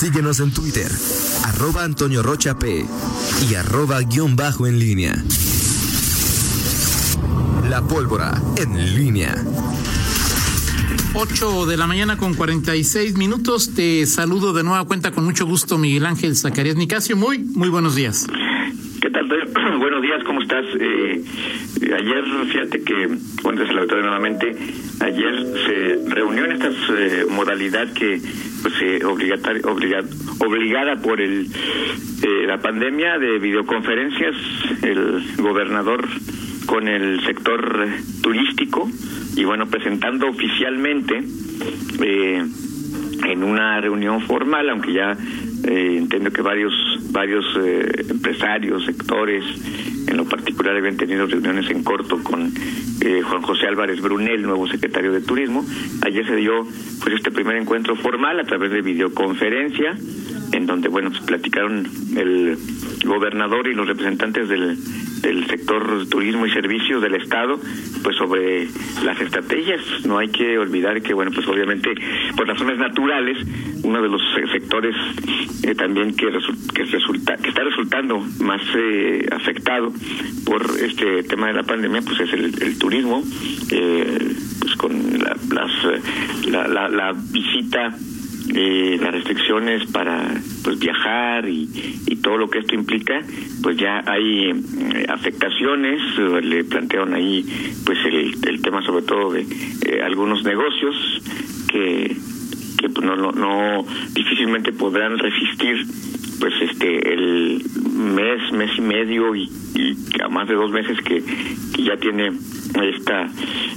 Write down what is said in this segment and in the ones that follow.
Síguenos en Twitter, arroba Antonio Rocha P y arroba guion bajo en línea. La pólvora en línea. 8 de la mañana con 46 minutos. Te saludo de nueva cuenta con mucho gusto, Miguel Ángel Zacarías Nicasio. Muy, muy buenos días. ¿Qué tal? Buenos días, ¿cómo estás? Eh, ayer, fíjate que, bueno, se la nuevamente, ayer se reunió en esta eh, modalidad que pues eh, obligada por el eh, la pandemia de videoconferencias, el gobernador con el sector turístico y bueno, presentando oficialmente eh, en una reunión formal, aunque ya eh, entiendo que varios varios eh, empresarios, sectores, en lo particular habían tenido reuniones en corto con eh, Juan José Álvarez Brunel, nuevo secretario de Turismo. Ayer se dio pues este primer encuentro formal a través de videoconferencia, en donde bueno pues platicaron el gobernador y los representantes del del sector turismo y servicios del Estado, pues sobre las estrategias. No hay que olvidar que, bueno, pues obviamente por razones naturales, uno de los sectores eh, también que, que, resulta, que está resultando más eh, afectado por este tema de la pandemia, pues es el, turismo, eh, pues con la, las, la, la, la visita eh, las restricciones para pues viajar y, todo lo que esto implica pues ya hay eh, afectaciones le plantearon ahí pues el, el tema sobre todo de eh, algunos negocios que que pues, no, no, no difícilmente podrán resistir pues este el mes mes y medio y, y a más de dos meses que, que ya tiene esta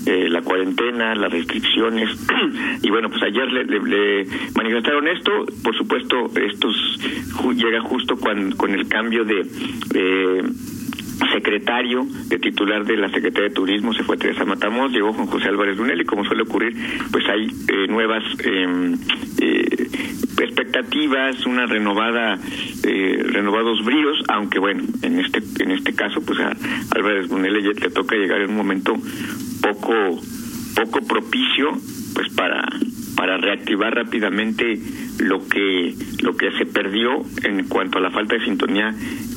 eh, la cuarentena, las restricciones. Y bueno pues ayer le, le, manifestaron esto, por supuesto estos llega justo con, con el cambio de secretario de titular de la Secretaría de Turismo se fue Teresa Matamos, llegó Juan José Álvarez Lunel y como suele ocurrir, pues hay eh, nuevas eh, eh, expectativas, una renovada, eh, renovados bríos, aunque bueno, en este en este caso, pues a Álvarez Lunel le, le toca llegar en un momento poco poco propicio, pues para para reactivar rápidamente lo que lo que se perdió en cuanto a la falta de sintonía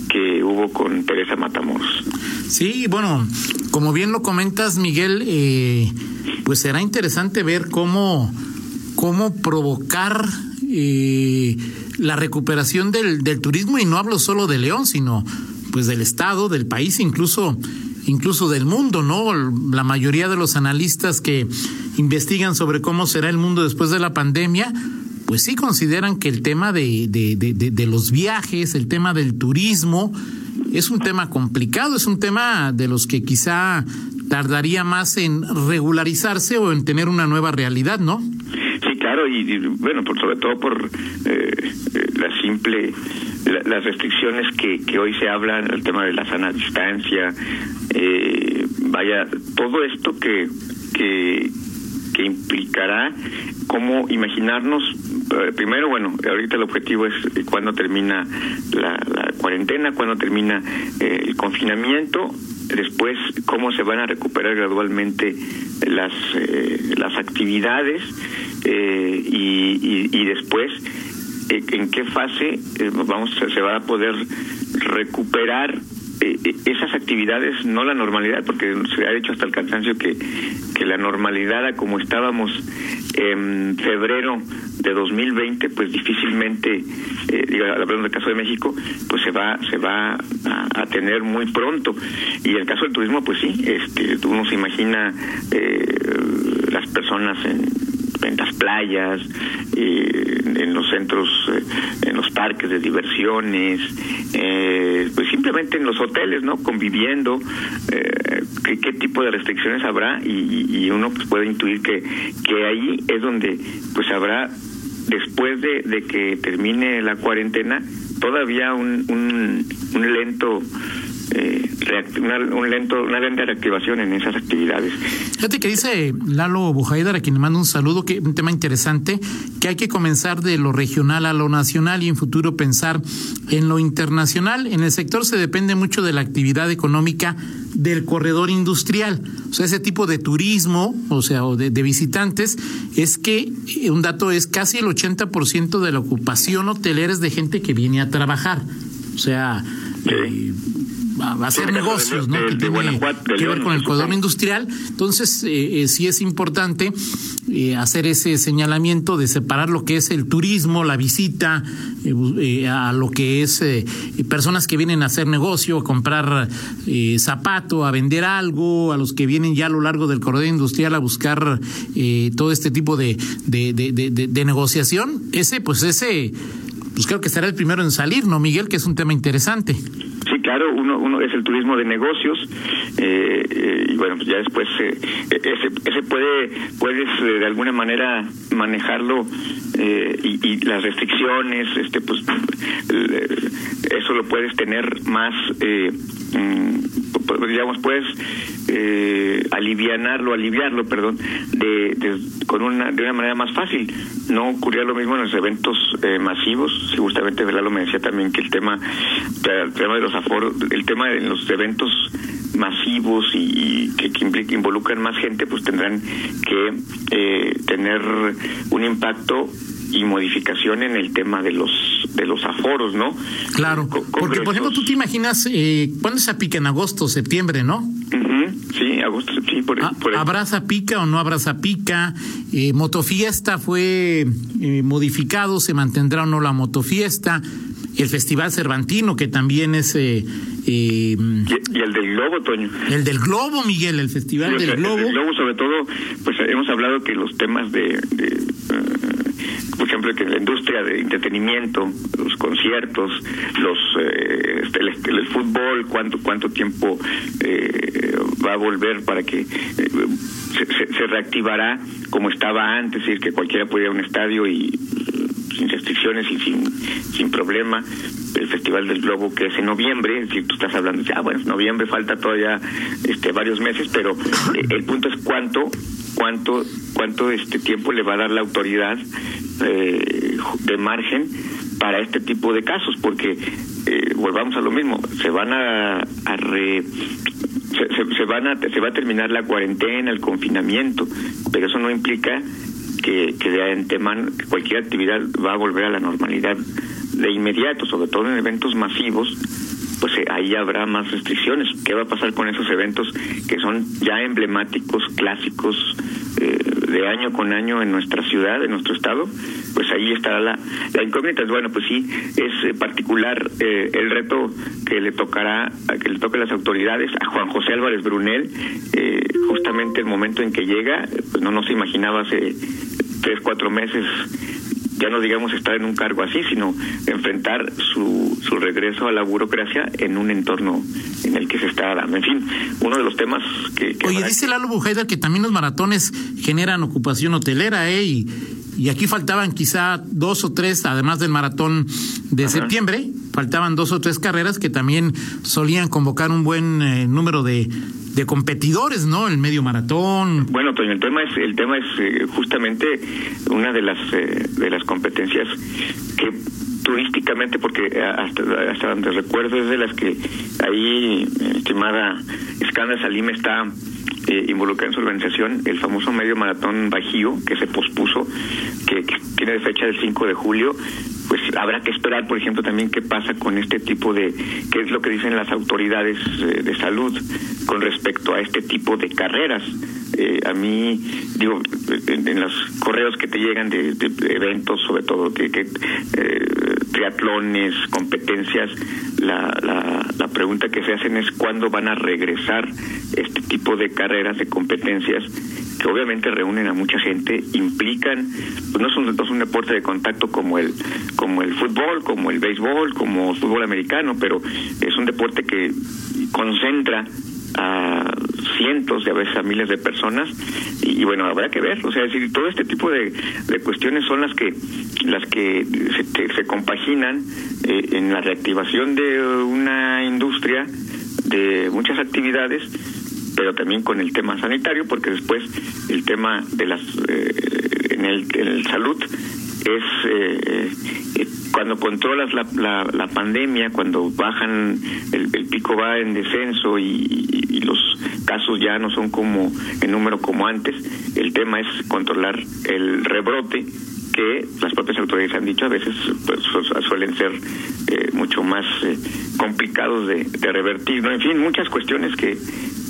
que hubo con Teresa Matamoros. Sí, bueno, como bien lo comentas, Miguel, eh, pues será interesante ver cómo, cómo provocar la recuperación del, del turismo, y no hablo solo de León, sino pues del Estado, del país, incluso incluso del mundo, ¿no? La mayoría de los analistas que investigan sobre cómo será el mundo después de la pandemia, pues sí consideran que el tema de, de, los viajes, el tema del turismo, es un tema complicado, es un tema de los que quizá tardaría más en regularizarse o en tener una nueva realidad, ¿no? Claro, y, bueno, por, sobre todo por eh, la simple, las restricciones que, que hoy se hablan, el tema de la sana distancia, eh, vaya, todo esto que, que, que implicará cómo imaginarnos eh, primero, bueno, ahorita el objetivo es eh, cuándo termina la, la cuarentena, cuándo termina eh, el confinamiento, después cómo se van a recuperar gradualmente las eh, las actividades eh, y, y, y, después eh, en qué fase vamos se va a poder recuperar esas actividades, no la normalidad, porque se ha hecho hasta el cansancio que, que la normalidad, como estábamos en febrero de 2020 pues difícilmente eh, digo, hablando del caso de México pues se va se va a, a, tener muy pronto. Y el caso del turismo pues sí este uno se imagina eh, las personas en en las playas, eh, en los centros, eh, en los parques de diversiones, eh, pues simplemente en los hoteles, ¿no? Conviviendo, eh, ¿qué, qué, tipo de restricciones habrá y, y uno pues puede intuir que, que ahí es donde pues habrá después de, de que termine la cuarentena todavía un, un, un lento eh, una, un lento, una lenta reactivación en esas actividades. Fíjate que dice Lalo Bujaidar, a quien le mando un saludo, que un tema interesante, que hay que comenzar de lo regional a lo nacional y en futuro pensar en lo internacional. En el sector se depende mucho de la actividad económica del corredor industrial. O sea, ese tipo de turismo, o sea, o de, visitantes, es que eh, un dato es casi el 80% de la ocupación hotelera es de gente que viene a trabajar. O sea, eh, a hacer negocios, ¿no? que tiene que ver con el corredor industrial. Entonces, eh, eh, sí es importante eh, hacer ese señalamiento de separar lo que es el turismo, la visita, a lo que es personas que vienen a hacer negocio, a comprar zapato, a vender algo, a los que vienen ya a lo largo del corredor industrial a buscar todo este tipo de, de, de, de negociación. Ese, pues ese, pues creo que será el primero en salir, ¿no, Miguel? Que es un tema interesante. Sí, claro, uno, uno es el turismo de negocios eh, eh, y bueno, pues ya después eh, ese, ese puede puedes de alguna manera manejarlo y, y, las restricciones, este pues eso lo puedes tener más mm, digamos puedes eh, alivianarlo, aliviarlo, perdón, de, con una de una manera más fácil. No ocurría lo mismo en los eventos eh, masivos. Si justamente lo me decía también que el tema, el tema de los aforos, el tema de los eventos masivos y, que, que, involucran más gente, pues tendrán que eh, tener un impacto y modificación en el tema de los de los aforos, ¿no? Claro, porque por ejemplo tú te imaginas eh, cuándo se apica en agosto, septiembre, ¿no? Sí, agosto, sí, por, ah, ¿Habrá pica o no habrá pica? Eh, motofiesta fue eh, modificado, se mantendrá o no la motofiesta. El Festival Cervantino, que también es... Eh, eh y, el del Globo, Toño. El del Globo, Miguel, el Festival del Globo. El del Globo, sobre todo, pues hemos hablado que los temas de por ejemplo, que la industria de entretenimiento, los conciertos, los eh, este, el, fútbol, cuánto cuánto tiempo eh, va a volver para que eh, se, reactivará como estaba antes, es decir, que cualquiera pudiera ir a un estadio y sin restricciones y sin, sin problema el Festival del Globo que es en noviembre, es decir, tú estás hablando, ya bueno, noviembre falta todavía este varios meses, pero el punto es cuánto cuánto cuánto este tiempo le va a dar la autoridad eh, de margen para este tipo de casos, porque eh, volvamos a lo mismo, se van a, a se, van a se va a terminar la cuarentena, el confinamiento, pero eso no implica que, que de antemano cualquier actividad va a volver a la normalidad de inmediato, sobre todo en eventos masivos, pues eh, ahí habrá más restricciones. ¿Qué va a pasar con esos eventos que son ya emblemáticos, clásicos, eh, de año con año en nuestra ciudad, en nuestro estado? Pues ahí estará la, la incógnita. Bueno, pues sí, es eh, particular el reto que le tocará, que le toque las autoridades, a Juan José Álvarez Brunel, justamente el momento en que llega, pues no, no se imaginaba hace tres, cuatro meses ya no digamos estar en un cargo así, sino enfrentar su, su regreso a la burocracia en un entorno en el que se está dando. En fin, uno de los temas que... Oye, dice Lalo Bujeda que también los maratones generan ocupación hotelera, ¿eh? Y, y aquí faltaban quizá dos o tres, además del maratón de septiembre, faltaban dos o tres carreras que también solían convocar un buen eh, número de de competidores, ¿no? El medio maratón. Bueno, Toño, el tema es el tema es eh, justamente una de las eh, de las competencias que turísticamente, porque hasta, hasta donde recuerdo es de las que ahí, estimada Escanda Salim está eh, involucrada en su organización, el famoso medio maratón Bajío, que se pospuso, que, que tiene fecha del 5 de julio, pues habrá que esperar, por ejemplo, también qué pasa con este tipo de, qué es lo que dicen las autoridades eh, de salud con respecto a este tipo de carreras. Eh, a mí, digo, en, los correos que te llegan de, eventos, sobre todo que, que eh, triatlones, competencias, la, la, la pregunta que se hacen es cuándo van a regresar este tipo de carreras, de competencias que obviamente reúnen a mucha gente, implican, pues no es un, un deporte de contacto como el, como el fútbol, como el béisbol, como el fútbol americano, pero es un deporte que concentra a cientos de a veces a miles de personas y, bueno habrá que ver o sea decir todo este tipo de, de cuestiones son las que las que se, se compaginan eh, en la reactivación de una industria de muchas actividades pero también con el tema sanitario, porque después el tema de las eh, en, el, en el salud es eh, eh, cuando controlas la, la, la pandemia, cuando bajan, el, pico va en descenso y, los casos ya no son como en número como antes, el tema es controlar el rebrote que las propias autoridades han dicho a veces pues, suelen ser eh, mucho más eh, complicados de, de, revertir, ¿no? En fin, muchas cuestiones que,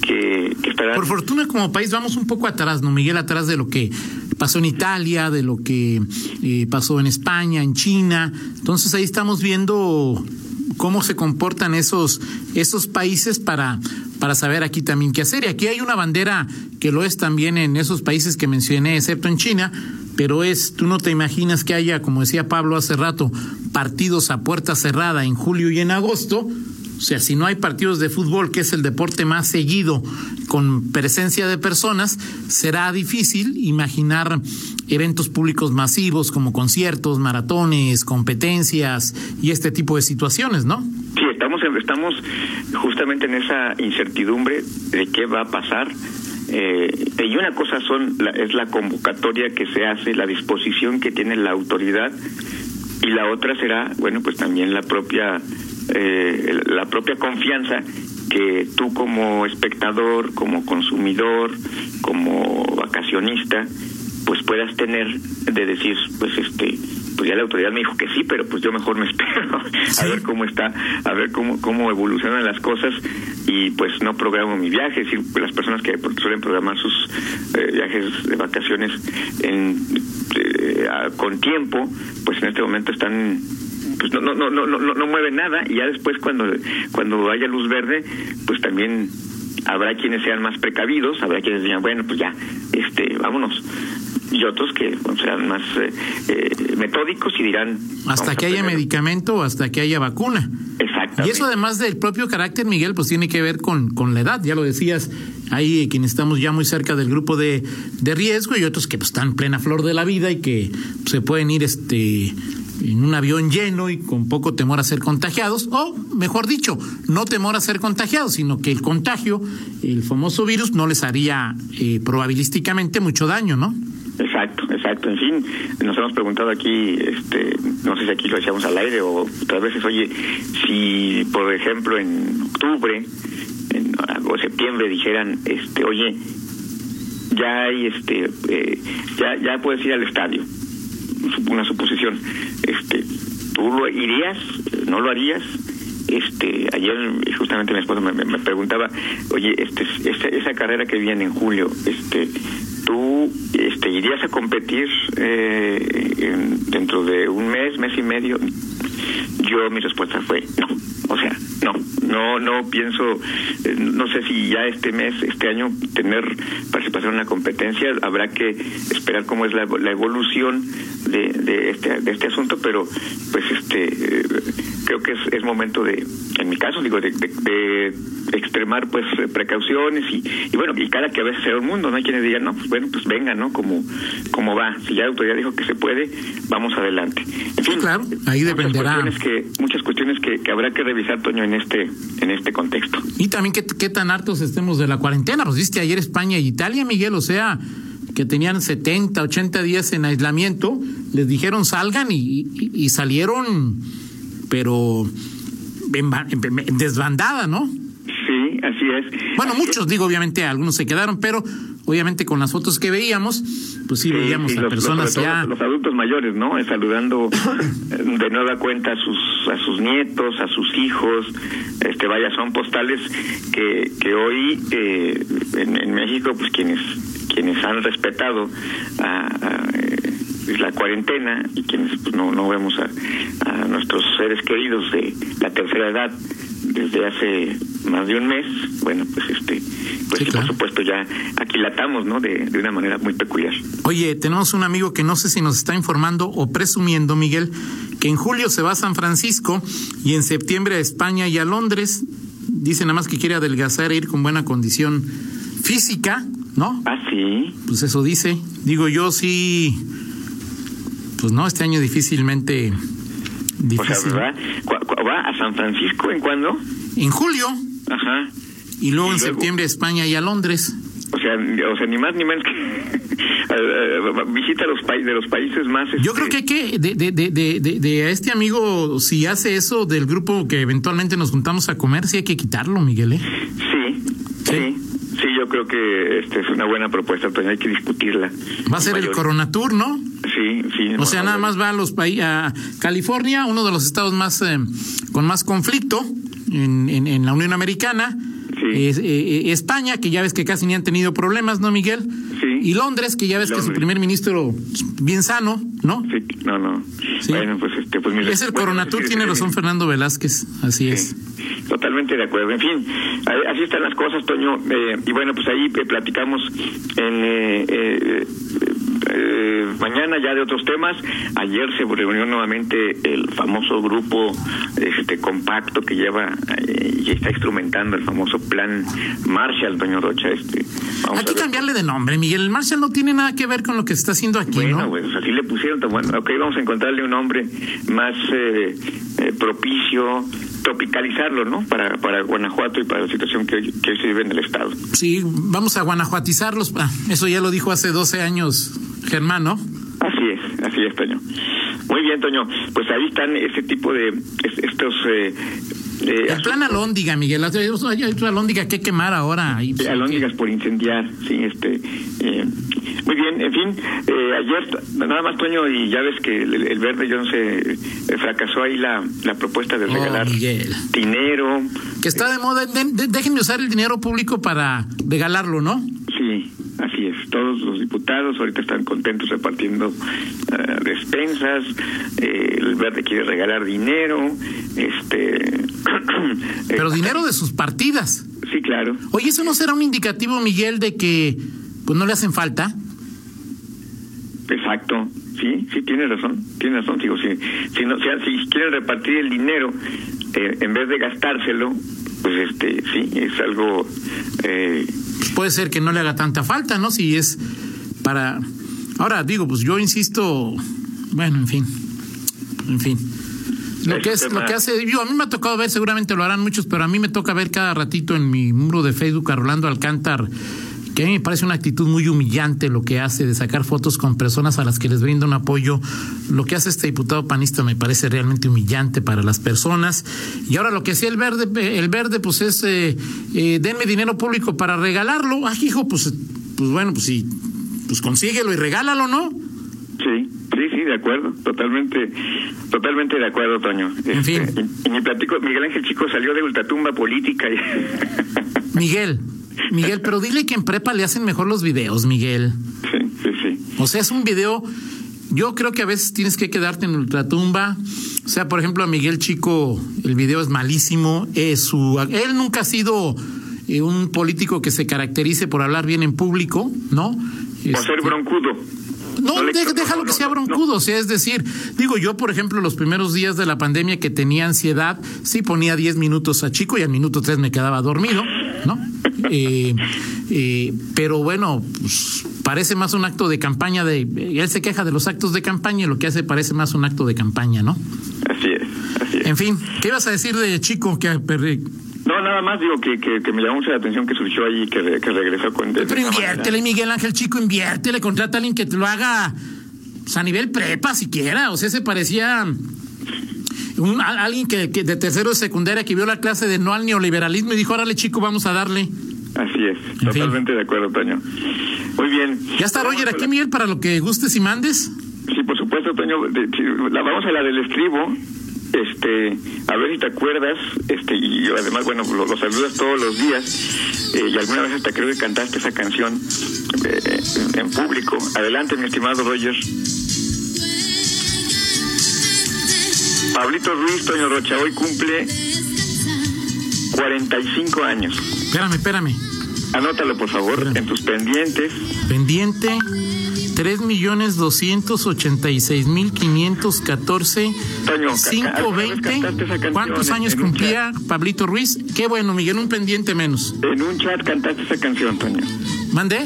que, que estarán... Por fortuna como país vamos un poco atrás, ¿no, Miguel? Atrás de lo que pasó en Italia, de lo que eh, pasó en España, en China. Entonces ahí estamos viendo cómo se comportan esos, esos países para, para saber aquí también qué hacer. Y aquí hay una bandera que lo es también en esos países que mencioné, excepto en China, pero es, tú no te imaginas que haya, como decía Pablo hace rato, partidos a puerta cerrada en julio y en agosto. O sea, si no hay partidos de fútbol, que es el deporte más seguido con presencia de personas, será difícil imaginar eventos públicos masivos como conciertos, maratones, competencias y este tipo de situaciones, ¿no? Sí, estamos, estamos justamente en esa incertidumbre de qué va a pasar. Eh, y una cosa son la, es la convocatoria que se hace, la disposición que tiene la autoridad, y la otra será, bueno, pues también la propia eh, la propia confianza que tú como espectador, como consumidor, como vacacionista, pues puedas tener de decir, pues este, pues ya la autoridad me dijo que sí, pero pues yo mejor me espero a ver cómo está, a ver cómo cómo evolucionan las cosas y pues no programo mi viaje, es decir, las personas que suelen programar sus eh, viajes de vacaciones en eh, con tiempo, pues en este momento están pues no no no no no no mueve nada y ya después cuando cuando haya luz verde pues también habrá quienes sean más precavidos habrá quienes digan bueno pues ya este vámonos y otros que bueno, serán más eh, eh, metódicos y dirán hasta que haya medicamento o hasta que haya vacuna Exactamente. y eso además del propio carácter Miguel pues tiene que ver con con la edad. Ya lo decías hay quienes estamos ya muy cerca del grupo de, de riesgo y otros que pues, están en plena flor de la vida y que pues, se pueden ir este en un avión lleno y con poco temor a ser contagiados, o mejor dicho, no temor a ser contagiados, sino que el contagio, el famoso virus, no les haría eh, probabilísticamente mucho daño, ¿no? Exacto, exacto. En fin, nos hemos preguntado aquí, este, no sé si aquí lo echamos al aire o otras veces, oye, si por ejemplo en octubre en, o septiembre dijeran, este, oye, ya hay, este, eh, ya, ya puedes ir al estadio, una suposición, este, ¿tú lo irías? ¿No lo harías? Este, ayer justamente mi esposa me, preguntaba, oye, este, esa, esa carrera que viene en julio, este, ¿tú este, irías a competir eh, en, dentro de un mes, mes y medio? Yo mi respuesta fue no, o sea, no, no, no pienso, eh, no sé si ya este mes, este año, tener participación en la competencia, habrá que esperar cómo es la, la evolución de, de, este, de este asunto, pero pues este, eh, creo que es, es momento de, en mi caso, digo, de, de, de extremar pues precauciones y, y, bueno, y cada que a veces sea un mundo, no hay quienes digan, no, pues bueno, pues venga, ¿no? Como, como va, si ya la autoridad dijo que se puede, vamos adelante. En fin, sí, claro, ahí dependerá. Muchas cuestiones que, muchas cuestiones que, que, habrá que revisar, Toño, en este, en este contexto. Y también qué, qué tan hartos estemos de la cuarentena, nos diste ayer España y Italia, Miguel, o sea, que tenían 70, 80 días en aislamiento, les dijeron salgan y, y, y salieron, pero en, en, desbandada, ¿no? Sí, así es. Bueno, así muchos, es. digo, obviamente algunos se quedaron, pero obviamente con las fotos que veíamos, pues sí, sí veíamos sí, a los, personas los, ya. Los adultos mayores, ¿no? Saludando de nueva cuenta a sus, a sus nietos, a sus hijos. Este, vaya, son postales que, que hoy eh, en, México, pues quienes quienes han respetado a, a, la cuarentena y quienes pues, no, no vemos a, a, nuestros seres queridos de la tercera edad desde hace más de un mes, bueno, pues este, pues sí, claro. por supuesto ya aquilatamos, ¿no? De, de, una manera muy peculiar. Oye, tenemos un amigo que no sé si nos está informando o presumiendo, Miguel, que en julio se va a San Francisco y en septiembre a España y a Londres. Dice nada más que quiere adelgazar e ir con buena condición física, ¿no? Ah, sí. Pues eso dice. Digo, yo sí. Pues no, este año difícilmente. Difícil. O sea, ¿va, ¿va a San Francisco en cuándo? En julio. Ajá. Y luego ¿Y en luego? septiembre a España y a Londres. O sea, o sea, ni más ni menos que visita los países de los países más. Yo creo este, que hay que de, de, de, de, de a este amigo si hace eso del grupo que eventualmente nos juntamos a comer, sí hay que quitarlo, Miguel. ¿eh? Sí, sí, sí, yo creo que este es una buena propuesta, pero hay que discutirla. Va a ser el Coronatur, ¿no? Sí, sí. O sea, nada más va a los países a California, uno de los estados más eh, con más conflicto en, en, en la Unión Americana. Sí. Es, eh, España, que ya ves que casi ni han tenido problemas, ¿no, Miguel? Sí. Y Londres, que ya ves que Londres. su primer ministro bien sano, ¿no? Sí, no, no. Sí. Bueno, pues este, pues mira, Es el bueno, Coronatur, sí, tiene sí, razón. Fernando Velázquez, así es. Totalmente de acuerdo. En fin, así están las cosas, Toño. Eh, y bueno, pues ahí eh, platicamos en eh, eh, mañana ya de otros temas. Ayer se reunió nuevamente el famoso grupo este compacto que lleva eh, y está instrumentando el famoso plan Marshall, Toño Rocha. Este, Hay que cambiarle de nombre, Miguel. El Marshall no tiene nada que ver con lo que se está haciendo aquí, Bueno, ¿no? pues así le pusieron, tan bueno, ok, vamos a encontrarle un nombre más eh, eh, propicio, tropicalizarlo, ¿no? Para, para Guanajuato y para la situación que hoy, que hoy se vive en el Estado. Sí, vamos a guanajuatizarlos. Ah, eso ya lo dijo hace 12 años Germán, ¿no? Así es, así es, Toño. Muy bien, Toño. Pues ahí están ese tipo de es- estos eh, eh, El plan Alóndiga, Miguel. Hay otra Alóndiga que quemar ahora. Ahí, alóndigas por incendiar, sí, este, eh, muy bien, en fin, eh, ayer nada más Toño y ya ves que el, el verde, yo no sé, eh, fracasó ahí la, la propuesta de Oh, regalar dinero, Que está de moda. De- de- déjenme usar el dinero público para regalarlo, ¿no? Todos los diputados ahorita están contentos repartiendo eh, despensas, eh, el verde quiere regalar dinero, este, Pero eh, dinero de sus partidas. sí, claro, Oye, ¿eso no será un indicativo, Miguel, de que pues no le hacen falta? Exacto, sí, sí, tiene razón, tiene razón, digo, si, si, no, si, si quieren repartir el dinero eh, en vez de gastárselo, pues este, sí, es algo, eh, Puede ser que no le haga tanta falta, ¿no? Si es para... Ahora, digo, pues yo insisto, bueno, en fin, en fin. Lo que es, lo que hace, yo a mí me ha tocado ver, seguramente lo harán muchos, pero a mí me toca ver cada ratito en mi muro de Facebook a Rolando Alcántar, que a mí me parece una actitud muy humillante lo que hace de sacar fotos con personas a las que les brinda un apoyo. Lo que hace este diputado panista me parece realmente humillante para las personas. Y ahora lo que hacía el verde, el verde, pues es eh, eh, denme dinero público para regalarlo. Ah, hijo, pues, pues bueno, pues sí, pues consíguelo y regálalo, ¿no? sí, sí, sí, de acuerdo, totalmente, totalmente de acuerdo, Toño. En fin. Este, y, y mi platico, Miguel Ángel Chico salió de ultratumba política y... Miguel, Miguel, pero dile que en prepa le hacen mejor los videos, Miguel. sí, sí, sí. O sea, es un video. Yo creo que a veces tienes que quedarte en ultratumba. O sea, por ejemplo, a Miguel Chico, el video es malísimo. Es su, él nunca ha sido eh, un político que se caracterice por hablar bien en público, ¿no? O ser Este, broncudo. no, deja- déjalo no, que sea no. broncudo, o sea, es decir, digo yo, por ejemplo, los primeros días de la pandemia que tenía ansiedad, sí ponía 10 minutos a chico y al minuto 3 me quedaba dormido, ¿no? Eh, eh, pero bueno, pues, parece más un acto de campaña de... Él se queja de los actos de campaña y lo que hace parece más un acto de campaña, ¿no? Así es, así es. En fin, ¿qué ibas a decir de chico que... No, nada más digo que, que, que me llamó mucho la atención que surgió ahí, que, re- que regresó con... de Pero inviértele, Miguel Ángel Chico, inviértele, contrata a alguien que te lo haga pues, a nivel prepa siquiera. O sea, se parecía un, a- alguien que, que de tercero de secundaria que vio la clase de no al neoliberalismo y dijo, órale chico, vamos a darle. Así es, En fin. totalmente de acuerdo, Toño. Muy bien. Ya está Roger aquí, Miguel, para lo que gustes y mandes. Sí, por supuesto, Toño. la vamos a la del estribo. Este, a ver si te acuerdas, este, y además, bueno, lo, lo saludas todos los días, eh, y alguna vez hasta creo que cantaste esa canción eh, en público. Adelante, mi estimado Roger. Pablito Ruiz, Toño Rocha, hoy cumple 45 años. Espérame, espérame. Anótalo, por favor, Espérame. en tus pendientes. Pendiente. Tres millones doscientos ochenta y seis mil quinientos catorce Toño, ca- cinco ¿alguna vez veinte. cantaste esa canción ¿Cuántos en- años en cumplía Pablito Ruiz? Qué bueno, Miguel, un pendiente menos. En un chat cantaste esa canción, Toño. ¿Mandé?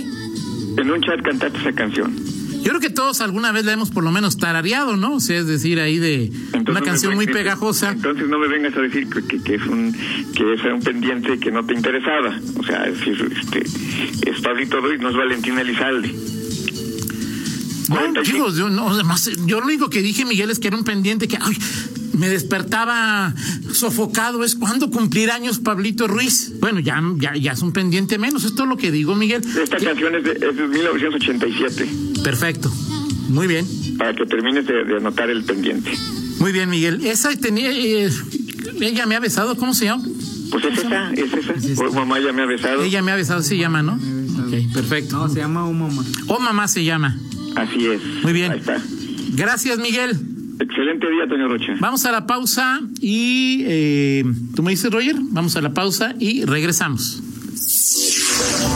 En un chat cantaste esa canción. Yo creo que todos alguna vez la hemos por lo menos tarareado, ¿no? O sea, es decir, ahí de una canción muy pegajosa. Entonces no me vengas a decir que, que, es un que es un pendiente que no te interesaba. O sea, es decir, este, es Pablito Ruiz, no es Valentín Elizalde. No, chicos, yo, no, además, yo lo único que dije, Miguel, es que era un pendiente que ay, me despertaba sofocado. Es cuando cumplir años Pablito Ruiz. Bueno, ya, ya, ya es un pendiente menos. Esto es lo que digo, Miguel. Esta canción es de, es de 1987. Perfecto. Muy bien. Para que termines de, anotar el pendiente. Muy bien, Miguel. Esa tenía. Eh, ella me ha besado, ¿cómo se llama? Pues es esa, es esa. O mamá ya me ha besado. Ella me ha besado, se llama, ¿no? Ok, perfecto. No, se llama O Mamá. O Mamá se llama. Así es. Muy bien. Ahí está. Gracias, Miguel. Excelente día, Toño Rocha. Vamos a la pausa y. Eh, ¿Tú me dices, Roger? Vamos a la pausa y regresamos.